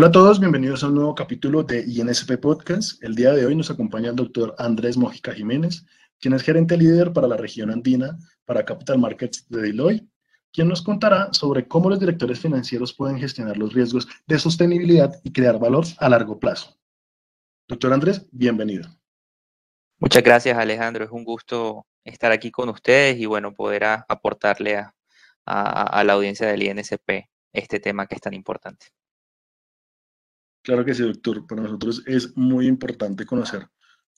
Hola a todos, bienvenidos a un nuevo capítulo de INSP Podcast. El día de hoy nos acompaña el doctor Andrés Mojica Jiménez, quien es gerente líder para la región andina para Capital Markets de Deloitte, quien nos contará sobre cómo los directores financieros pueden gestionar los riesgos de sostenibilidad y crear valor a largo plazo. Doctor Andrés, bienvenido. Muchas gracias, Alejandro. Es un gusto estar aquí con ustedes y, bueno, poder aportarle a, a la audiencia del INSP este tema que es tan importante. Claro que sí, doctor. Para nosotros es muy importante conocer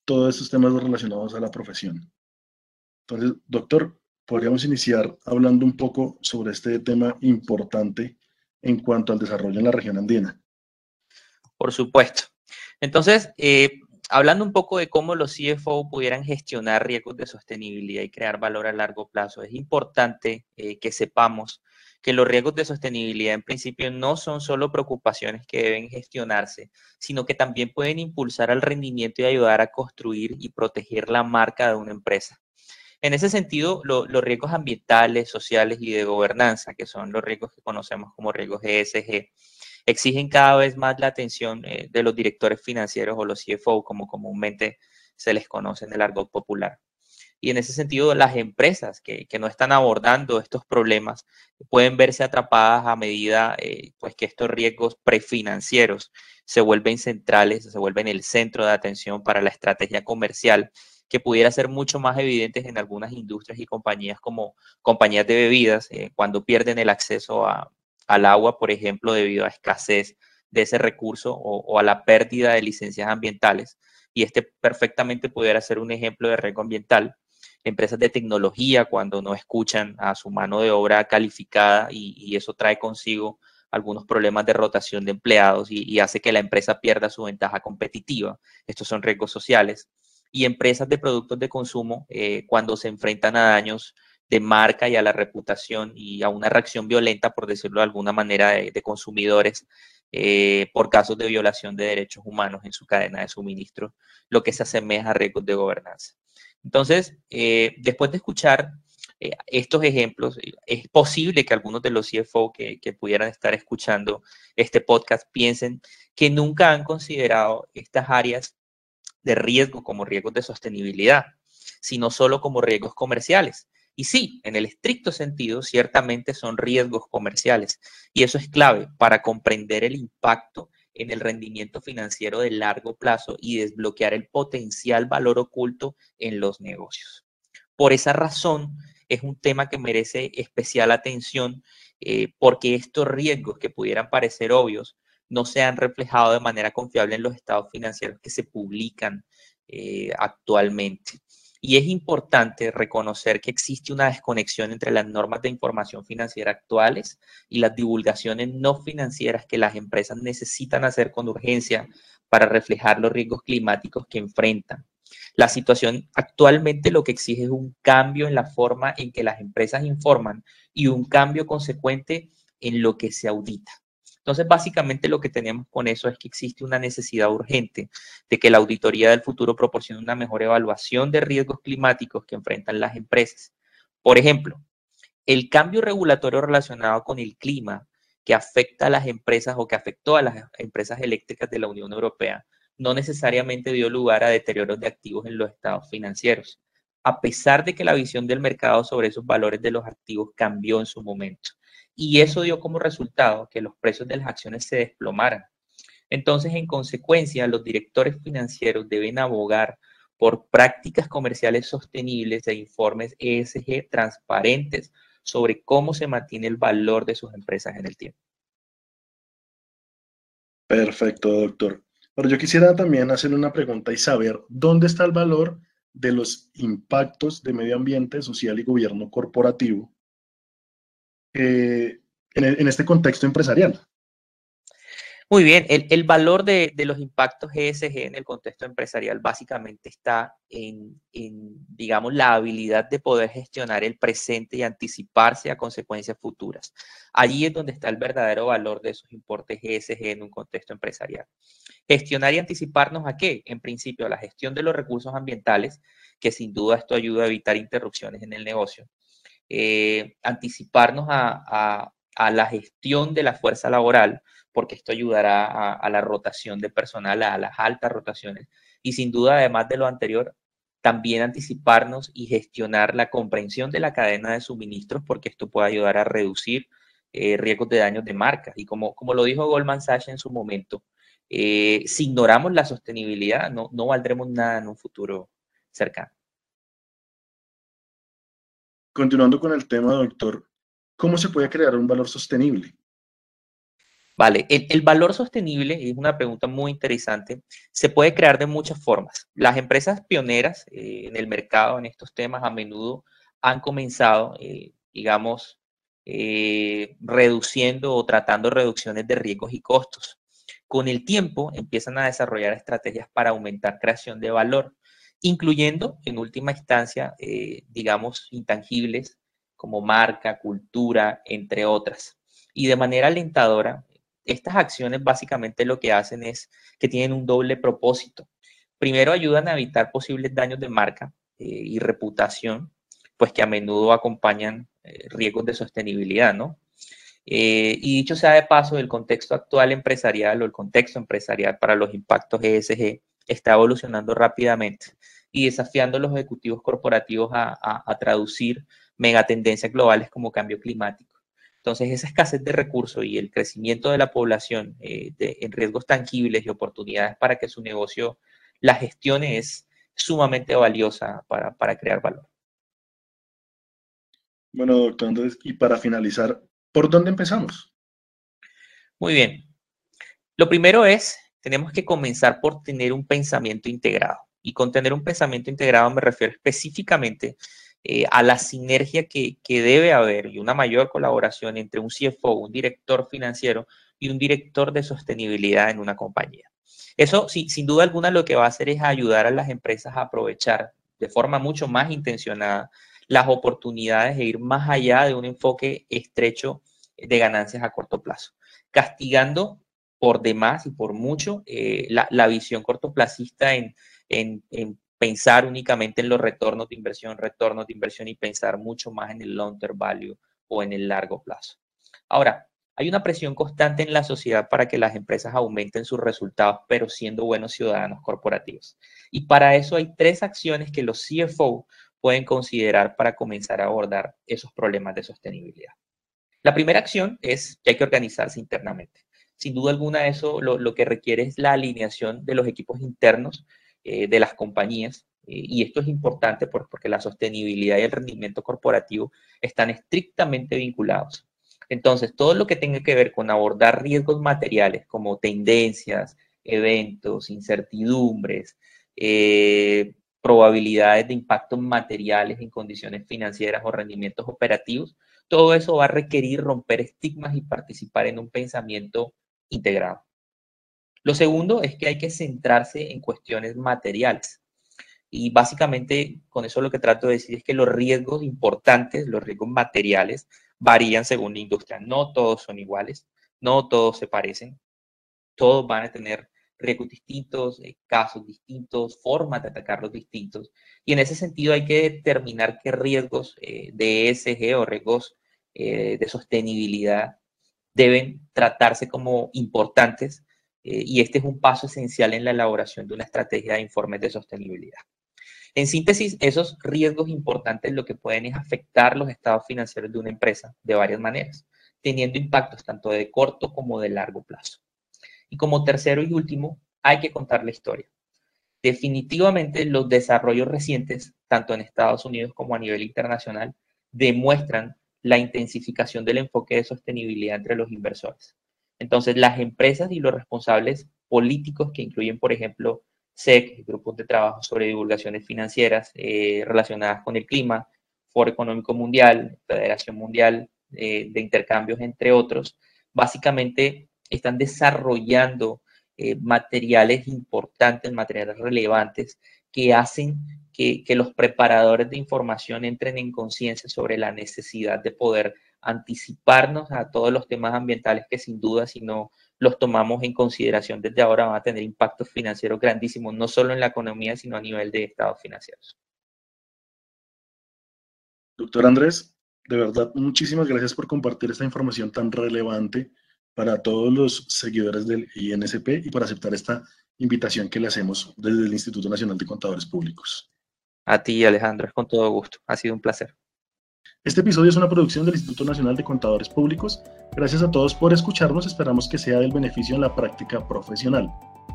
todos estos temas relacionados a la profesión. Entonces, doctor, podríamos iniciar hablando un poco sobre este tema importante en cuanto al desarrollo en la región andina. Por supuesto. Entonces, eh, hablando un poco de cómo los CFO pudieran gestionar riesgos de sostenibilidad y crear valor a largo plazo, es importante eh, que sepamos que los riesgos de sostenibilidad en principio no son solo preocupaciones que deben gestionarse, sino que también pueden impulsar al rendimiento y ayudar a construir y proteger la marca de una empresa. En ese sentido, los riesgos ambientales, sociales y de gobernanza, que son los riesgos que conocemos como riesgos ESG, exigen cada vez más la atención eh, de los directores financieros o los CFO, como comúnmente se les conoce en el argot popular. Y en ese sentido, las empresas que, no están abordando estos problemas pueden verse atrapadas a medida eh, pues que estos riesgos prefinancieros se vuelven centrales, se vuelven el centro de atención para la estrategia comercial que pudiera ser mucho más evidentes en algunas industrias y compañías como compañías de bebidas, eh, cuando pierden el acceso al agua, por ejemplo, debido a escasez de ese recurso o, a la pérdida de licencias ambientales. Y este perfectamente pudiera ser un ejemplo de riesgo ambiental empresas de tecnología cuando no escuchan a su mano de obra calificada y, eso trae consigo algunos problemas de rotación de empleados y, hace que la empresa pierda su ventaja competitiva. Estos son riesgos sociales. Y empresas de productos de consumo eh, cuando se enfrentan a daños de marca y a la reputación y a una reacción violenta, por decirlo de alguna manera, de, consumidores eh, por casos de violación de derechos humanos en su cadena de suministro, lo que se asemeja a riesgos de gobernanza. Entonces, eh, después de escuchar eh, estos ejemplos, es posible que algunos de los CFO que, que, pudieran estar escuchando este podcast piensen que nunca han considerado estas áreas de riesgo como riesgos de sostenibilidad, sino solo como riesgos comerciales. Y sí, en el estricto sentido, ciertamente son riesgos comerciales. Y eso es clave para comprender el impacto en el rendimiento financiero de largo plazo y desbloquear el potencial valor oculto en los negocios. Por esa razón, es un tema que merece especial atención eh, porque estos riesgos que pudieran parecer obvios no se han reflejado de manera confiable en los estados financieros que se publican eh, actualmente. Y es importante reconocer que existe una desconexión entre las normas de información financiera actuales y las divulgaciones no financieras que las empresas necesitan hacer con urgencia para reflejar los riesgos climáticos que enfrentan. La situación actualmente lo que exige es un cambio en la forma en que las empresas informan y un cambio consecuente en lo que se audita. Entonces, básicamente lo que tenemos con eso es que existe una necesidad urgente de que la auditoría del futuro proporcione una mejor evaluación de riesgos climáticos que enfrentan las empresas. Por ejemplo, el cambio regulatorio relacionado con el clima que afecta a las empresas o que afectó a las empresas eléctricas de la Unión Europea no necesariamente dio lugar a deterioros de activos en los estados financieros, a pesar de que la visión del mercado sobre esos valores de los activos cambió en su momento y eso dio como resultado que los precios de las acciones se desplomaran. Entonces, en consecuencia, los directores financieros deben abogar por prácticas comerciales sostenibles e informes ESG transparentes sobre cómo se mantiene el valor de sus empresas en el tiempo. Perfecto, doctor. Pero yo quisiera también hacer una pregunta y saber dónde está el valor de los impactos de medio ambiente, social y gobierno corporativo eh, en, este contexto empresarial. Muy bien, el, valor de, los impactos ESG en el contexto empresarial básicamente está en, digamos, la habilidad de poder gestionar el presente y anticiparse a consecuencias futuras. Allí es donde está el verdadero valor de esos importes ESG en un contexto empresarial. Gestionar y anticiparnos a qué? En principio, a la gestión de los recursos ambientales, que sin duda esto ayuda a evitar interrupciones en el negocio eh, anticiparnos a, la gestión de la fuerza laboral, porque esto ayudará a, la rotación de personal, a las altas rotaciones. Y sin duda, además de lo anterior, también anticiparnos y gestionar la comprensión de la cadena de suministros, porque esto puede ayudar a reducir eh, riesgos de daños de marca. Y como, como lo dijo Goldman Sachs en su momento, eh, si ignoramos la sostenibilidad, no, no valdremos nada en un futuro cercano. Continuando con el tema, doctor, ¿cómo se puede crear un valor sostenible? Vale, el, valor sostenible es una pregunta muy interesante. Se puede crear de muchas formas. Las empresas pioneras eh, en el mercado en estos temas a menudo han comenzado, eh, digamos, eh, reduciendo o tratando reducciones de riesgos y costos. Con el tiempo empiezan a desarrollar estrategias para aumentar creación de valor, incluyendo en última instancia, digamos, intangibles como marca, cultura, entre otras. Y de manera alentadora, estas acciones básicamente lo que hacen es que tienen un doble propósito. Primero, ayudan a evitar posibles daños de marca eh, y reputación, pues que a menudo acompañan eh, riesgos de sostenibilidad, ¿no? Eh, y dicho sea de paso, el contexto actual empresarial o el contexto empresarial para los impactos ESG está evolucionando rápidamente y desafiando a los ejecutivos corporativos a, a traducir megatendencias globales como cambio climático entonces, esa escasez de recursos y el crecimiento de la población eh, en riesgos tangibles y oportunidades para que su negocio la gestione es sumamente valiosa para, crear valor. Bueno, doctor Andrés, y para finalizar, ¿por dónde empezamos? Muy bien. Lo primero es, tenemos que comenzar por tener un pensamiento integrado. Y con tener un pensamiento integrado me refiero específicamente eh, a la sinergia que, debe haber y una mayor colaboración entre un CFO, un director financiero y un director de sostenibilidad en una compañía. Eso, sin duda alguna, lo que va a hacer es ayudar a las empresas a aprovechar de forma mucho más intencionada las oportunidades de ir más allá de un enfoque estrecho de ganancias a corto plazo, castigando por demás y por mucho eh, la, visión cortoplacista en, en pensar únicamente en los retornos de inversión, retornos de inversión y pensar mucho más en el long term value o en el largo plazo. Ahora, hay una presión constante en la sociedad para que las empresas aumenten sus resultados, pero siendo buenos ciudadanos corporativos. Y para eso hay tres acciones que los CFO pueden considerar para comenzar a abordar esos problemas de sostenibilidad. La primera acción es que hay que organizarse internamente. Sin duda alguna, eso lo, lo que requiere es la alineación de los equipos internos eh, de las compañías. Eh, y esto es importante porque la sostenibilidad y el rendimiento corporativo están estrictamente vinculados. Entonces, todo lo que tenga que ver con abordar riesgos materiales como tendencias, eventos, incertidumbres, eh, probabilidades de impactos materiales en condiciones financieras o rendimientos operativos, todo eso va a requerir romper estigmas y participar en un pensamiento integrado. Lo segundo es que hay que centrarse en cuestiones materiales. Y básicamente con eso lo que trato de decir es que los riesgos importantes, los riesgos materiales, varían según la industria. No todos son iguales, no todos se parecen, todos van a tener riesgos distintos, eh, casos distintos, formas de atacarlos distintos. Y en ese sentido hay que determinar qué riesgos eh, de ESG o riesgos eh, de sostenibilidad deben tratarse como importantes eh, y este es un paso esencial en la elaboración de una estrategia de informes de sostenibilidad. En síntesis, esos riesgos importantes lo que pueden es afectar los estados financieros de una empresa de varias maneras, teniendo impactos tanto de corto como de largo plazo. Y como tercero y último, hay que contar la historia. Definitivamente los desarrollos recientes, tanto en Estados Unidos como a nivel internacional, demuestran la intensificación del enfoque de sostenibilidad entre los inversores. Entonces, las empresas y los responsables políticos que incluyen, por ejemplo, SEC, grupos de trabajo sobre divulgaciones financieras eh, relacionadas con el clima, Foro Económico Mundial, Federación Mundial eh, de Intercambios, entre otros, básicamente están desarrollando eh, materiales importantes, materiales relevantes que hacen que, que, los preparadores de información entren en conciencia sobre la necesidad de poder anticiparnos a todos los temas ambientales que sin duda si no los tomamos en consideración desde ahora van a tener impactos financieros grandísimos, no solo en la economía, sino a nivel de estados financieros. Doctor Andrés, de verdad, muchísimas gracias por compartir esta información tan relevante para todos los seguidores del INSP y por aceptar esta invitación que le hacemos desde el Instituto Nacional de Contadores Públicos. A ti, Alejandro, es con todo gusto. Ha sido un placer. Este episodio es una producción del Instituto Nacional de Contadores Públicos. Gracias a todos por escucharnos. Esperamos que sea del beneficio en la práctica profesional.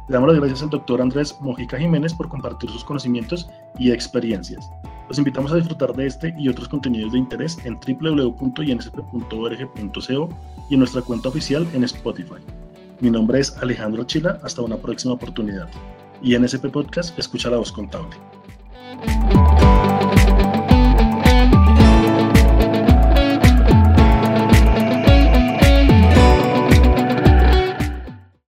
Le damos las gracias al doctor Andrés Mojica Jiménez por compartir sus conocimientos y experiencias. Los invitamos a disfrutar de este y otros contenidos de interés en www.insp.org.co y en nuestra cuenta oficial en Spotify. Mi nombre es Alejandro Chila. Hasta una próxima oportunidad. INSP Podcast, escucha la voz contable.